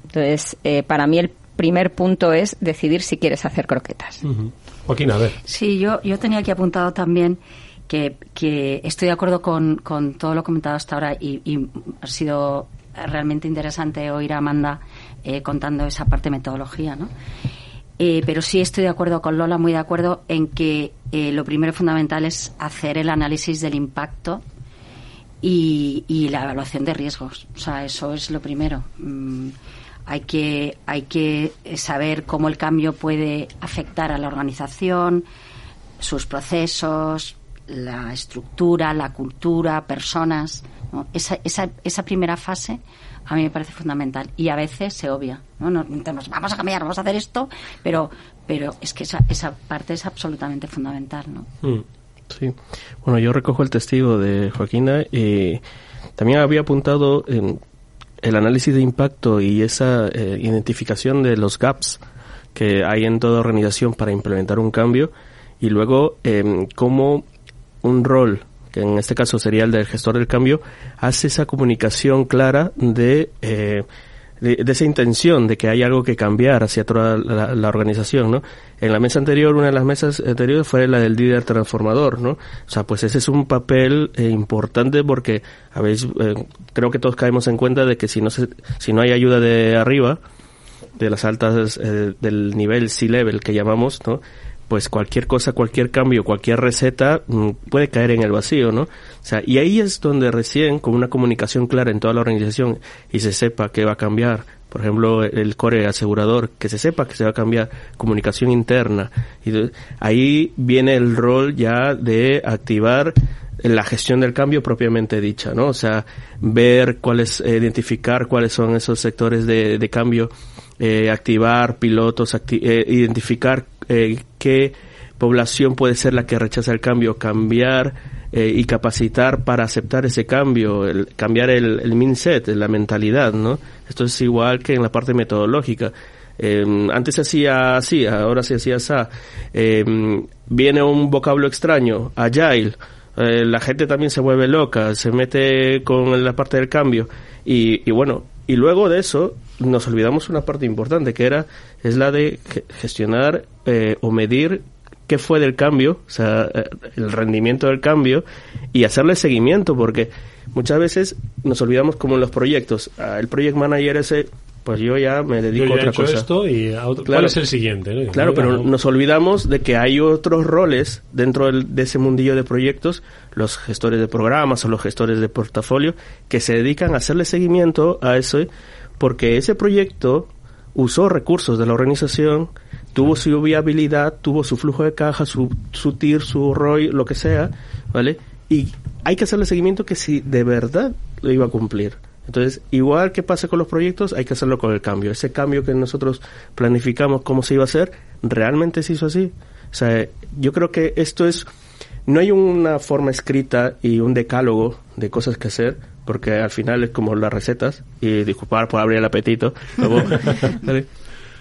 Entonces, eh, para mí el primer punto es decidir si quieres hacer croquetas. Sí, yo, yo tenía aquí apuntado también que, que estoy de acuerdo con, con, todo lo comentado hasta ahora y, y, ha sido realmente interesante oír a Amanda eh, contando esa parte de metodología, ¿no? Eh, pero sí estoy de acuerdo con Lola, muy de acuerdo en que eh, lo primero fundamental es hacer el análisis del impacto y, y, la evaluación de riesgos. O sea, eso es lo primero. Mm, hay que, hay que saber cómo el cambio puede afectar a la organización, sus procesos, la estructura, la cultura, personas. ¿no? Esa, esa, esa primera fase a mí me parece fundamental y a veces se obvia. ¿no? Nos, vamos a cambiar, vamos a hacer esto, pero, pero es que esa, esa parte es absolutamente fundamental. ¿no? Mm, sí. Bueno, yo recojo el testigo de Joaquina y también había apuntado en el análisis de impacto y esa eh, identificación de los gaps que hay en toda organización para implementar un cambio y luego eh, cómo un rol que en este caso sería el del gestor del cambio hace esa comunicación clara de eh, de, esa intención de que hay algo que cambiar hacia toda la, organización, ¿no? En la mesa anterior, una de las mesas anteriores fue la del líder transformador, ¿no? O sea, pues ese es un papel eh, importante porque, habéis, eh, creo que todos caemos en cuenta de que si no se, si no hay ayuda de arriba, de las altas, eh, del nivel C-level que llamamos, ¿no? Pues cualquier cosa, cualquier cambio, cualquier receta mm, puede caer en el vacío, ¿no? O sea, y ahí es donde recién, con una comunicación clara en toda la organización y se sepa que va a cambiar, por ejemplo, el core asegurador, que se sepa que se va a cambiar, comunicación interna, y ahí viene el rol ya de activar la gestión del cambio propiamente dicha, ¿no? O sea, ver cuáles, identificar cuáles son esos sectores de, de cambio, eh, activar pilotos, eh, identificar eh, qué población puede ser la que rechaza el cambio, cambiar eh, y capacitar para aceptar ese cambio, cambiar el, mindset, la mentalidad, ¿no? Esto es igual que en la parte metodológica. Eh, antes se hacía así, ahora se hacía así. Eh, viene un vocablo extraño, agile. Eh, la gente también se vuelve loca, se mete con la parte del cambio. Y bueno, y luego de eso nos olvidamos una parte importante que era es la de gestionar eh, o medir qué fue del cambio, o sea, eh, el rendimiento del cambio y hacerle seguimiento porque muchas veces nos olvidamos como en los proyectos, ah, el project manager ese pues yo ya me dedico yo ya a otra he hecho cosa. esto y a otro, Claro. ¿cuál es el siguiente? no? Claro, pero no. nos olvidamos de que hay otros roles dentro del- de ese mundillo de proyectos, los gestores de programas o los gestores de portafolio, que se dedican a hacerle seguimiento a eso, porque ese proyecto usó recursos de la organización, tuvo su viabilidad, tuvo su flujo de caja, su, su TIR, su ROI, lo que sea, ¿vale? Y hay que hacerle seguimiento que si de verdad lo iba a cumplir. Entonces, igual que pasa con los proyectos, hay que hacerlo con el cambio. Ese cambio que nosotros planificamos cómo se iba a hacer, realmente se hizo así. O sea, yo creo que esto es, no hay una forma escrita y un decálogo de cosas que hacer, porque al final es como las recetas, y disculpar por abrir el apetito,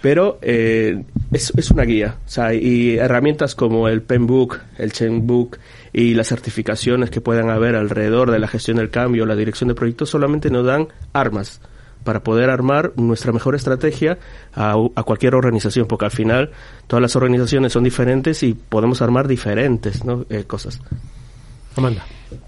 pero eh, es, es, una guía, o sea, y herramientas como el Penbook, el Chainbook y las certificaciones que puedan haber alrededor de la gestión del cambio, la dirección de proyectos, solamente nos dan armas para poder armar nuestra mejor estrategia a, cualquier organización, porque al final todas las organizaciones son diferentes y podemos armar diferentes eh, cosas. Amanda.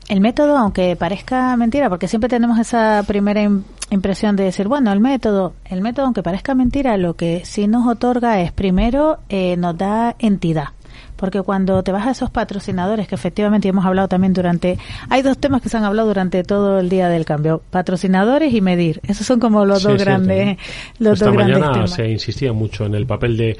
El método, aunque parezca mentira, porque siempre tenemos esa primera impresión de decir, bueno, el método, el método, aunque parezca mentira, lo que sí nos otorga es, primero, eh, nos da entidad porque cuando te vas a esos patrocinadores que efectivamente hemos hablado también durante hay dos temas que se han hablado durante todo el día del cambio patrocinadores y medir esos son como los dos grandes los Esta dos mañana grandes temas. se insistía mucho en el papel de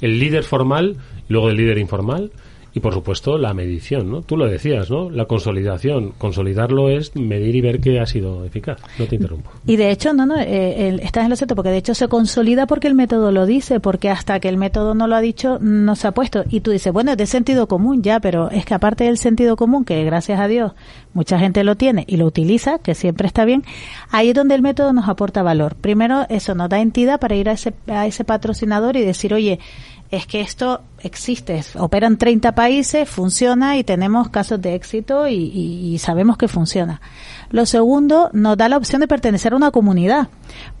el líder formal y luego el líder informal y por supuesto la medición, ¿no? Tú lo decías, ¿no? La consolidación. Consolidarlo es medir y ver que ha sido eficaz. No te interrumpo. Y de hecho, no, no, eh, el, estás en lo cierto, porque de hecho se consolida porque el método lo dice, porque hasta que el método no lo ha dicho, no se ha puesto. Y tú dices, bueno, es de sentido común ya, pero es que aparte del sentido común, que gracias a Dios mucha gente lo tiene y lo utiliza, que siempre está bien, ahí es donde el método nos aporta valor. Primero, eso nos da entidad para ir a ese, a ese patrocinador y decir, oye, es que esto existe, operan 30 países, funciona y tenemos casos de éxito y, y, y, sabemos que funciona. Lo segundo, nos da la opción de pertenecer a una comunidad,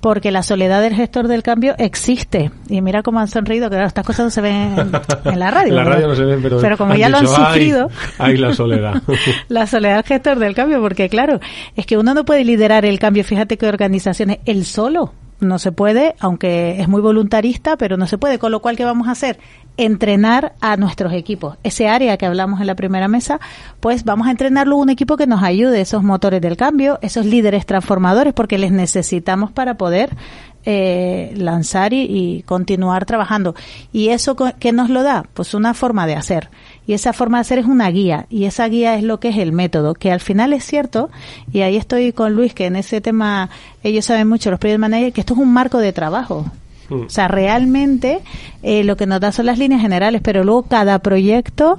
porque la soledad del gestor del cambio existe. Y mira cómo han sonreído, que claro, estas cosas no se ven en, en la radio. En la radio no se ven, pero, pero como ya dicho, lo han sufrido. Hay la soledad. la soledad del gestor del cambio, porque claro, es que uno no puede liderar el cambio. Fíjate que organizaciones, él solo no se puede, aunque es muy voluntarista, pero no se puede. Con lo cual, ¿qué vamos a hacer? Entrenar a nuestros equipos. Ese área que hablamos en la primera mesa, pues vamos a entrenarlo un equipo que nos ayude, esos motores del cambio, esos líderes transformadores, porque les necesitamos para poder eh, lanzar y, y, continuar trabajando. ¿Y eso qué nos lo da? Pues una forma de hacer. Y esa forma de hacer es una guía. Y esa guía es lo que es el método, que al final es cierto, y ahí estoy con Luis, que en ese tema ellos saben mucho, los project managers, que esto es un marco de trabajo. Mm. O sea, realmente eh, lo que nos da son las líneas generales, pero luego cada proyecto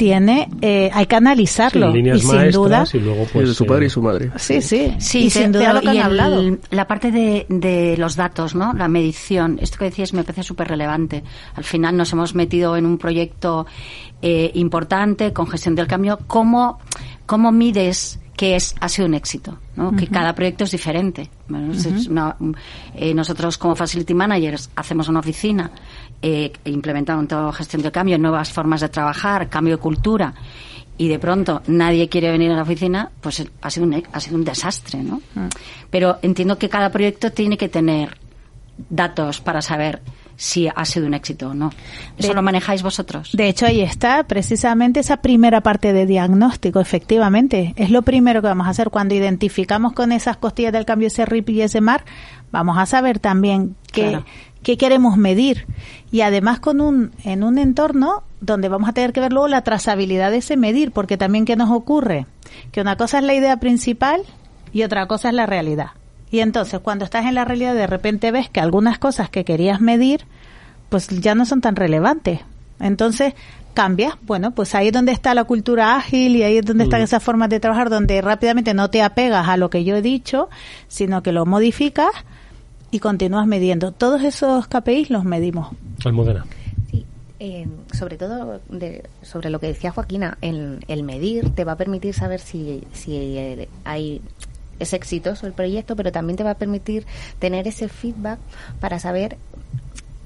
tiene, eh, hay que analizarlo. Sí, líneas y sin duda. Y luego, pues, de su padre y su madre. Sí, sí. Sí, y sin duda lo que han el, hablado. La parte de, de, los datos, ¿no? La medición. Esto que decías me parece súper relevante. Al final nos hemos metido en un proyecto eh, importante con gestión del cambio. ¿Cómo, cómo mides que es, ha sido un éxito, ¿no? Uh -huh. que cada proyecto es diferente. Bueno, uh -huh. es una, eh, nosotros como facility managers hacemos una oficina, eh, implementando toda gestión de cambio, nuevas formas de trabajar, cambio de cultura, y de pronto nadie quiere venir a la oficina, pues ha sido un, ha sido un desastre, ¿no? -huh. Pero entiendo que cada proyecto tiene que tener datos para saber si ha sido un éxito o no. ¿Eso de, lo manejáis vosotros? De hecho, ahí está precisamente esa primera parte de diagnóstico, efectivamente. Es lo primero que vamos a hacer cuando identificamos con esas costillas del cambio ese RIP y ese MAR. Vamos a saber también qué, claro. qué queremos medir. Y además con un, en un entorno donde vamos a tener que ver luego la trazabilidad de ese medir, porque también ¿qué nos ocurre? Que una cosa es la idea principal y otra cosa es la realidad. Y entonces, cuando estás en la realidad, de repente ves que algunas cosas que querías medir, pues ya no son tan relevantes. Entonces, cambias. Bueno, pues ahí es donde está la cultura ágil y ahí es donde mm. están esas formas de trabajar donde rápidamente no te apegas a lo que yo he dicho, sino que lo modificas y continúas midiendo. Todos esos KPIs los medimos. Almudena. Sí, eh, sobre todo de, sobre lo que decía Joaquina, el, el, medir te va a permitir saber si, si hay es exitoso el proyecto, pero también te va a permitir tener ese feedback para saber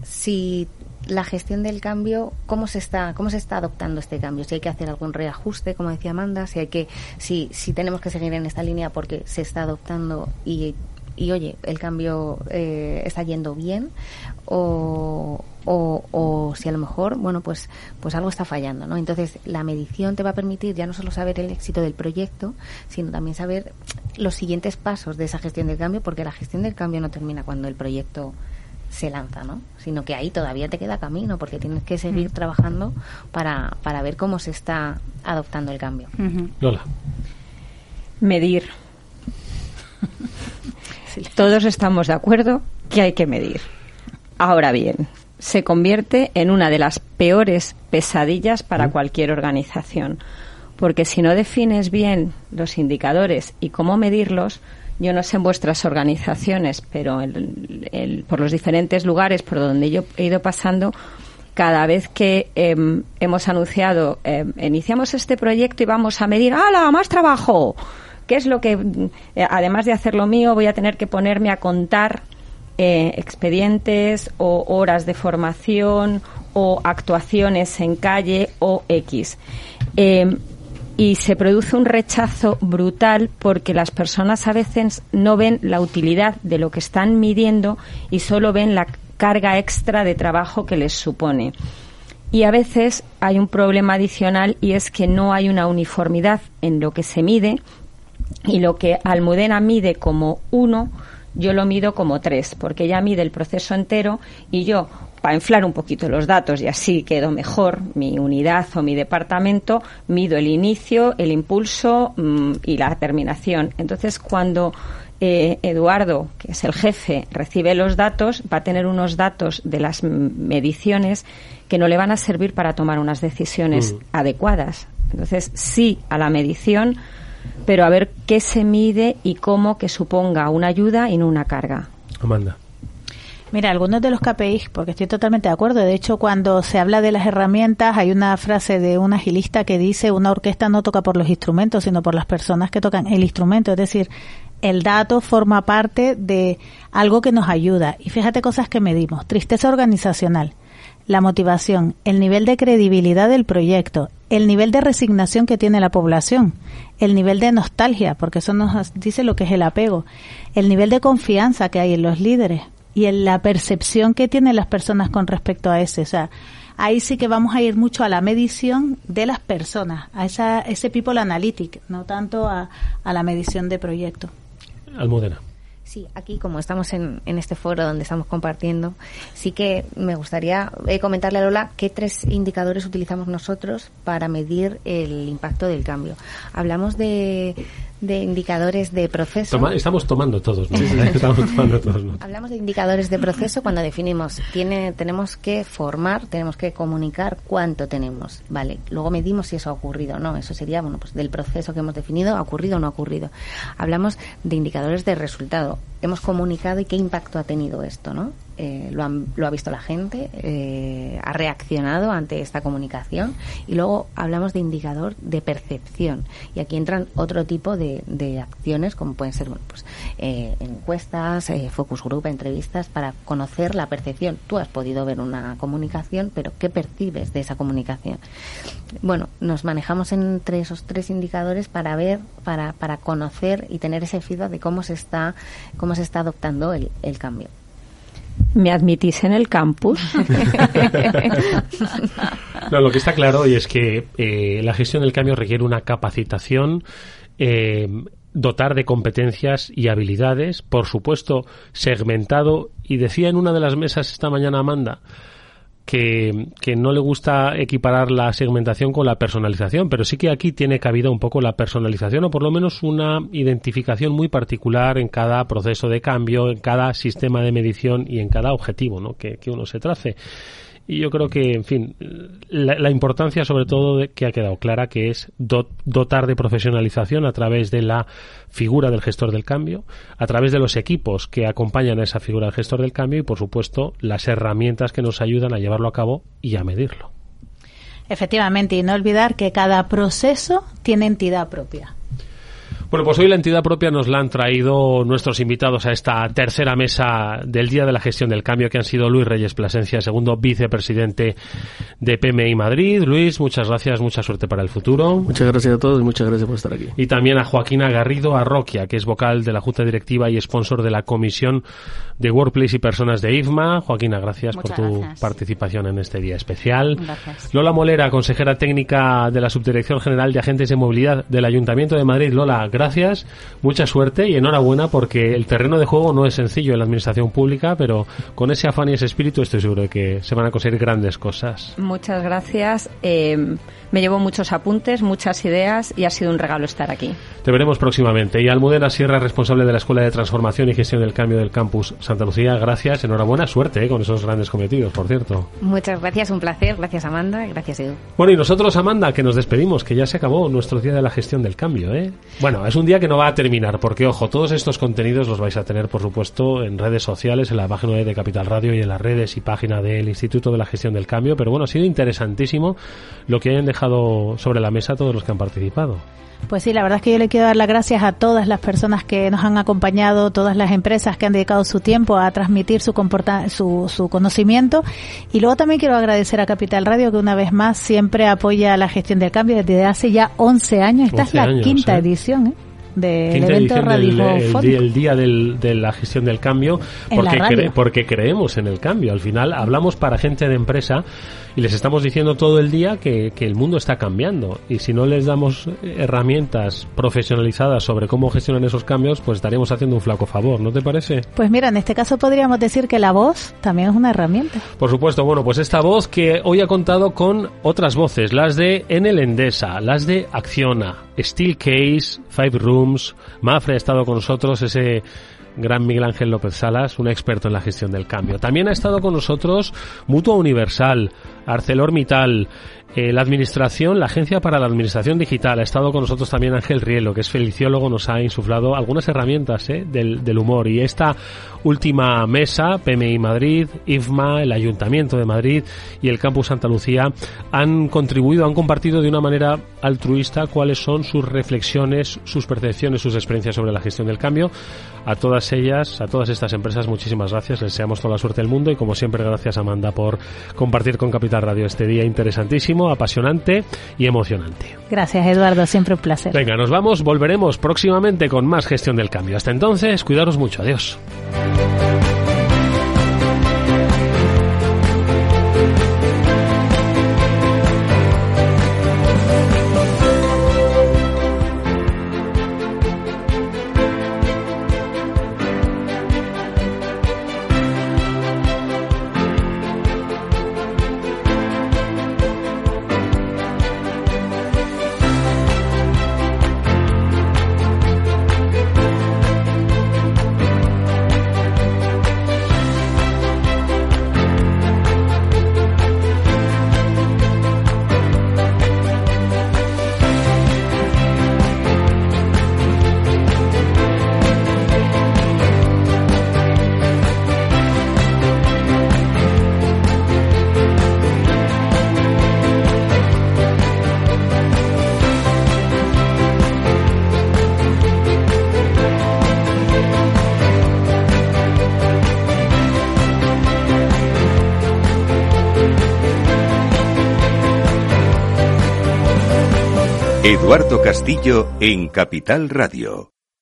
si la gestión del cambio, cómo se está, cómo se está adoptando este cambio, si hay que hacer algún reajuste, como decía Amanda, si hay que, si, si tenemos que seguir en esta línea porque se está adoptando y, y oye, el cambio eh, está yendo bien, o, o, o, si a lo mejor, bueno, pues, pues algo está fallando, ¿no? Entonces, la medición te va a permitir ya no solo saber el éxito del proyecto, sino también saber los siguientes pasos de esa gestión del cambio, porque la gestión del cambio no termina cuando el proyecto se lanza, ¿no? Sino que ahí todavía te queda camino, porque tienes que seguir mm. trabajando para, para ver cómo se está adoptando el cambio. Uh -huh. Lola. Medir. Todos estamos de acuerdo que hay que medir. Ahora bien, se convierte en una de las peores pesadillas para cualquier organización. porque si no defines bien los indicadores y cómo medirlos, yo no sé en vuestras organizaciones, pero por los diferentes lugares por donde yo he ido pasando, cada vez que em, hemos anunciado, em, iniciamos este proyecto y vamos a medir, ¡hala, más trabajo! ¿Qué es lo que, eh, además de hacer lo mío, voy a tener que ponerme a contar eh, expedientes o horas de formación o actuaciones en calle o X? Em, y se produce un rechazo brutal porque las personas a veces no ven la utilidad de lo que están midiendo y solo ven la carga extra de trabajo que les supone. Y a veces hay un problema adicional y es que no hay una uniformidad en lo que se mide y lo que Almudena mide como uno, yo lo mido como tres, porque ella mide el proceso entero y yo, para inflar un poquito los datos y así quedo mejor mi unidad o mi departamento, mido el inicio, el impulso mm, y la terminación. Entonces, cuando eh, Eduardo, que es el jefe, recibe los datos, va a tener unos datos de las mediciones que no le van a servir para tomar unas decisiones mm. adecuadas. Entonces, sí a la medición, pero a ver qué se mide y cómo que suponga una ayuda y no una carga. Amanda. Mira, algunos de los KPIs, porque estoy totalmente de acuerdo. De hecho, cuando se habla de las herramientas, hay una frase de un agilista que dice, una orquesta no toca por los instrumentos, sino por las personas que tocan el instrumento. Es decir, el dato forma parte de algo que nos ayuda. Y fíjate cosas que medimos. Tristeza organizacional, la motivación, el nivel de credibilidad del proyecto, el nivel de resignación que tiene la población, el nivel de nostalgia, porque eso nos dice lo que es el apego, el nivel de confianza que hay en los líderes y en la percepción que tienen las personas con respecto a ese. O sea, ahí sí que vamos a ir mucho a la medición de las personas, a esa, ese people analytic, no tanto a, a la medición de proyecto. Almudena. Sí, aquí como estamos en, en, este foro donde estamos compartiendo, sí que me gustaría eh, comentarle a Lola qué tres indicadores utilizamos nosotros para medir el impacto del cambio. Hablamos de, de indicadores de proceso. estamos tomando todos, estamos tomando todos Hablamos de indicadores de proceso cuando definimos, tiene, tenemos que formar, tenemos que comunicar cuánto tenemos, ¿vale? Luego medimos si eso ha ocurrido o no. Eso sería, bueno, pues del proceso que hemos definido, ha ocurrido o no ha ocurrido. Hablamos de indicadores de resultado. Hemos comunicado y qué impacto ha tenido esto, ¿no? Eh, lo, lo, ha visto la gente, eh, ha reaccionado ante esta comunicación y luego hablamos de indicador de percepción y aquí entran otro tipo de, acciones como pueden ser bueno, pues, eh, encuestas, focus group, entrevistas para conocer la percepción. Tú has podido ver una comunicación, pero ¿qué percibes de esa comunicación? Bueno, nos manejamos entre esos tres indicadores para ver, para, para conocer y tener ese feedback de cómo se está, cómo se está adoptando el, el cambio. ¿Me admitís en el campus? no, lo que está claro y es que eh, la gestión del cambio requiere una capacitación, eh, dotar de competencias y habilidades, por supuesto, segmentado. Y decía en una de las mesas esta mañana Amanda, que, que, no le gusta equiparar la segmentación con la personalización, pero sí que aquí tiene cabida un poco la personalización o por lo menos una identificación muy particular en cada proceso de cambio, en cada sistema de medición y en cada objetivo ¿no? que, que uno se trace. Y yo creo que, en fin, la, importancia sobre todo de, que ha quedado clara, que es dotar de profesionalización a través de la figura del gestor del cambio, a través de los equipos que acompañan a esa figura del gestor del cambio y, por supuesto, las herramientas que nos ayudan a llevarlo a cabo y a medirlo. Efectivamente, y no olvidar que cada proceso tiene entidad propia. Bueno, pues hoy la entidad propia nos la han traído nuestros invitados a esta tercera mesa del Día de la Gestión del Cambio, que han sido Luis Reyes Plasencia, segundo vicepresidente de PMI Madrid. Luis, muchas gracias, mucha suerte para el futuro. Muchas gracias a todos y muchas gracias por estar aquí. Y también a Joaquina Garrido Arroquia, que es vocal de la Junta Directiva y sponsor de la Comisión de Workplace y Personas de IFMA. Joaquina, gracias por tu participación en este día especial. Gracias. Lola Molera, consejera técnica de la Subdirección General de Agentes de Movilidad del Ayuntamiento de Madrid. Lola, gracias gracias, mucha suerte y enhorabuena porque el terreno de juego no es sencillo en la administración pública, pero con ese afán y ese espíritu estoy seguro de que se van a conseguir grandes cosas. Muchas gracias. Eh, me llevo muchos apuntes, muchas ideas y ha sido un regalo estar aquí. Te veremos próximamente. Y Almudena Sierra, responsable de la Escuela de Transformación y Gestión del Cambio del Campus Santa Lucía, gracias. Enhorabuena, suerte eh, con esos grandes cometidos, por cierto. Muchas gracias, un placer. Gracias Amanda, gracias Edu. Bueno, y nosotros, Amanda, que nos despedimos, que ya se acabó nuestro día de la gestión del cambio. ¿eh? Bueno, es un día que no va a terminar, porque, ojo, todos estos contenidos los vais a tener, por supuesto, en redes sociales, en la página de Capital Radio y en las redes y página del Instituto de la Gestión del Cambio. Pero bueno, ha sido interesantísimo lo que hayan dejado sobre la mesa todos los que han participado. Pues sí, la verdad es que yo le quiero dar las gracias a todas las personas que nos han acompañado, todas las empresas que han dedicado su tiempo a transmitir su, su, su conocimiento. Y luego también quiero agradecer a Capital Radio que una vez más siempre apoya la gestión del cambio desde hace ya 11 años. Esta es la quinta ¿eh? edición. ¿eh? del evento el, día de la gestión del cambio porque, porque creemos en el cambio al final hablamos para gente de empresa y les estamos diciendo todo el día que, que, el mundo está cambiando y si no les damos herramientas profesionalizadas sobre cómo gestionan esos cambios, pues estaremos haciendo un flaco favor, ¿no te parece? Pues mira, en este caso podríamos decir que la voz también es una herramienta. Por supuesto, bueno, pues esta voz que hoy ha contado con otras voces, las de Enel Endesa, las de Acciona, Steel Case, Five Rooms, Mafre ha estado con nosotros, ese gran Miguel Ángel López Salas, un experto en la gestión del cambio. También ha estado con nosotros Mutua Universal, ArcelorMittal, eh, la administración, la Agencia para la Administración Digital. Ha estado con nosotros también Ángel Rielo, que es feliciólogo, nos ha insuflado algunas herramientas eh, del, del, humor. Y esta última mesa, PMI Madrid, IFMA, el Ayuntamiento de Madrid y el Campus Santa Lucía han contribuido, han compartido de una manera altruista cuáles son sus reflexiones, sus percepciones, sus experiencias sobre la gestión del cambio. A todas ellas, a todas estas empresas, muchísimas gracias. Les deseamos toda la suerte del mundo y como siempre, gracias Amanda por compartir con Capital Radio este día interesantísimo, apasionante y emocionante. Gracias Eduardo, siempre un placer. Venga, nos vamos, volveremos próximamente con más gestión del cambio. Hasta entonces, cuidaros mucho. Adiós. Eduardo Castillo en Capital Radio.